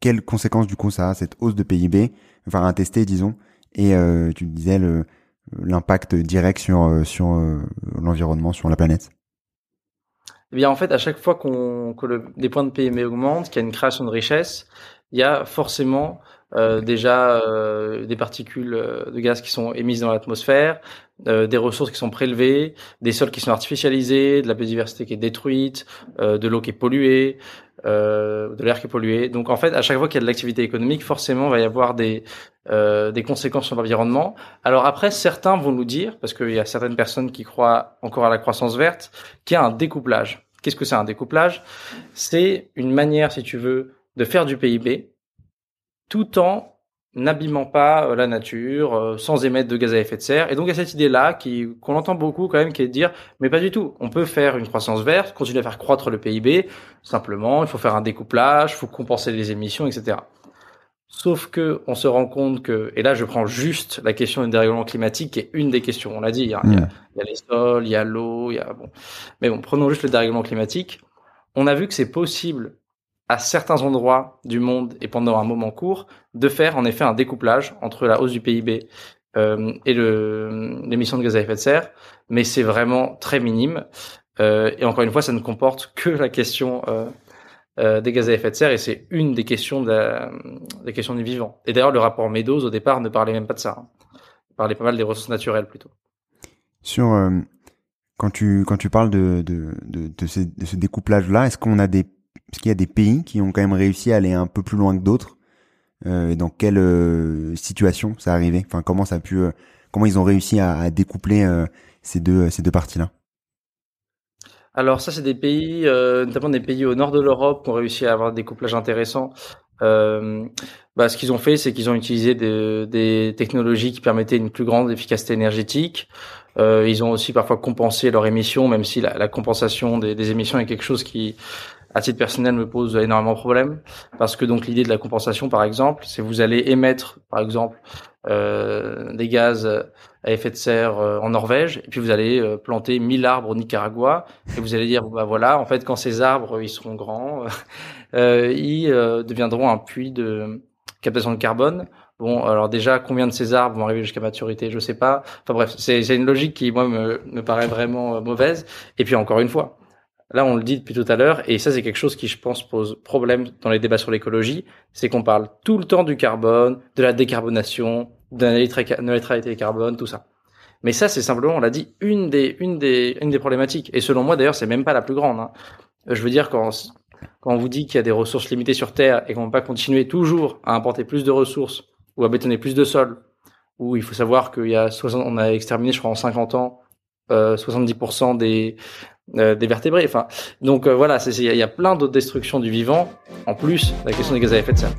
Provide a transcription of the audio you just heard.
Quelles conséquences du coup ça a, cette hausse de PIB, enfin à tester disons, et euh, tu disais l'impact direct sur euh, sur euh, l'environnement, sur la planète? Eh bien en fait à chaque fois que le, les points de PIB augmentent, qu'il y a une création de richesse, il y a forcément euh, déjà euh, des particules euh, de gaz qui sont émises dans l'atmosphère, euh, des ressources qui sont prélevées, des sols qui sont artificialisés, de la biodiversité qui est détruite, de l'eau qui est polluée, de l'air qui est pollué. Donc en fait, à chaque fois qu'il y a de l'activité économique, forcément, il va y avoir des des conséquences sur l'environnement. Alors après, certains vont nous dire, parce qu'il y a certaines personnes qui croient encore à la croissance verte, qu'il y a un découplage. Qu'est-ce que c'est un découplage? C'est une manière, si tu veux, de faire du PIB tout en n'abîmant pas euh, la nature, euh, sans émettre de gaz à effet de serre. Et donc il y a cette idée-là qui qu'on entend beaucoup quand même, qui est de dire, mais pas du tout. On peut faire une croissance verte, continuer à faire croître le PIB. Simplement, il faut faire un découplage, il faut compenser les émissions, etc. Sauf que on se rend compte que, et là je prends juste la question du dérèglement climatique, qui est une des questions. On l'a dit, il y, a, il, y a, il y a les sols, il y a l'eau, il y a bon. Mais bon, prenons juste le dérèglement climatique. On a vu que c'est possible à certains endroits du monde et pendant un moment court, de faire en effet un découplage entre la hausse du PIB euh, et l'émission de gaz à effet de serre, mais c'est vraiment très minime. Euh, et encore une fois, ça ne comporte que la question euh, euh des gaz à effet de serre, et c'est une des questions de des questions du vivant. Et d'ailleurs, le rapport Meadows au départ ne parlait même pas de ça. Hein. Il parlait pas mal des ressources naturelles plutôt. Sur euh, quand tu quand tu parles de de, de, de, ce, de ce découplage là, est-ce qu'on a des est-ce qu'il y a des pays qui ont quand même réussi à aller un peu plus loin que d'autres euh, dans quelle euh, situation ça arrivé? Enfin, comment ça a pu, euh, comment ils ont réussi à, découpler ces deux ces deux parties-là? Alors ça, c'est des pays, notamment des pays au nord de l'Europe, qui ont réussi à avoir des découplages intéressants. bah, ce qu'ils ont fait, c'est qu'ils ont utilisé des, technologies qui permettaient une plus grande efficacité énergétique. ils ont aussi parfois compensé leurs émissions, même si la, compensation des, émissions est quelque chose qui à titre personnel me pose énormément de problèmes parce que donc l'idée de la compensation par exemple c'est vous allez émettre par exemple euh, des gaz à effet de serre euh, en Norvège et puis vous allez euh, planter 1000 arbres au Nicaragua et vous allez dire bah voilà en fait quand ces arbres ils seront grands euh, ils deviendront un puits de captation de carbone Bon, alors déjà, combien de ces arbres vont arriver jusqu'à maturité, je sais pas. Enfin bref, c'est une logique qui moi me, me paraît vraiment mauvaise. Et puis encore une fois, Là, on le dit depuis tout à l'heure, et ça, c'est quelque chose qui, je pense, pose problème dans les débats sur l'écologie, c'est qu'on parle tout le temps du carbone, de la décarbonation, de la neutralité carbone, tout ça. Mais ça, c'est simplement, on l'a dit, une des, une des, une des problématiques. Et selon moi, d'ailleurs, c'est même pas la plus grande. Hein. Je veux dire, quand, quand on vous dit qu'il y a des ressources limitées sur Terre et qu'on ne va pas continuer toujours à importer plus de ressources ou à bétonner plus de sol, où il faut savoir qu'il y a 60, on a exterminé, je crois, en 50 ans, euh, 70% des, euh, des vertébrés. Enfin, donc euh, voilà, il y, a plein d'autres destructions du vivant, en plus la question des gaz à effet de serre.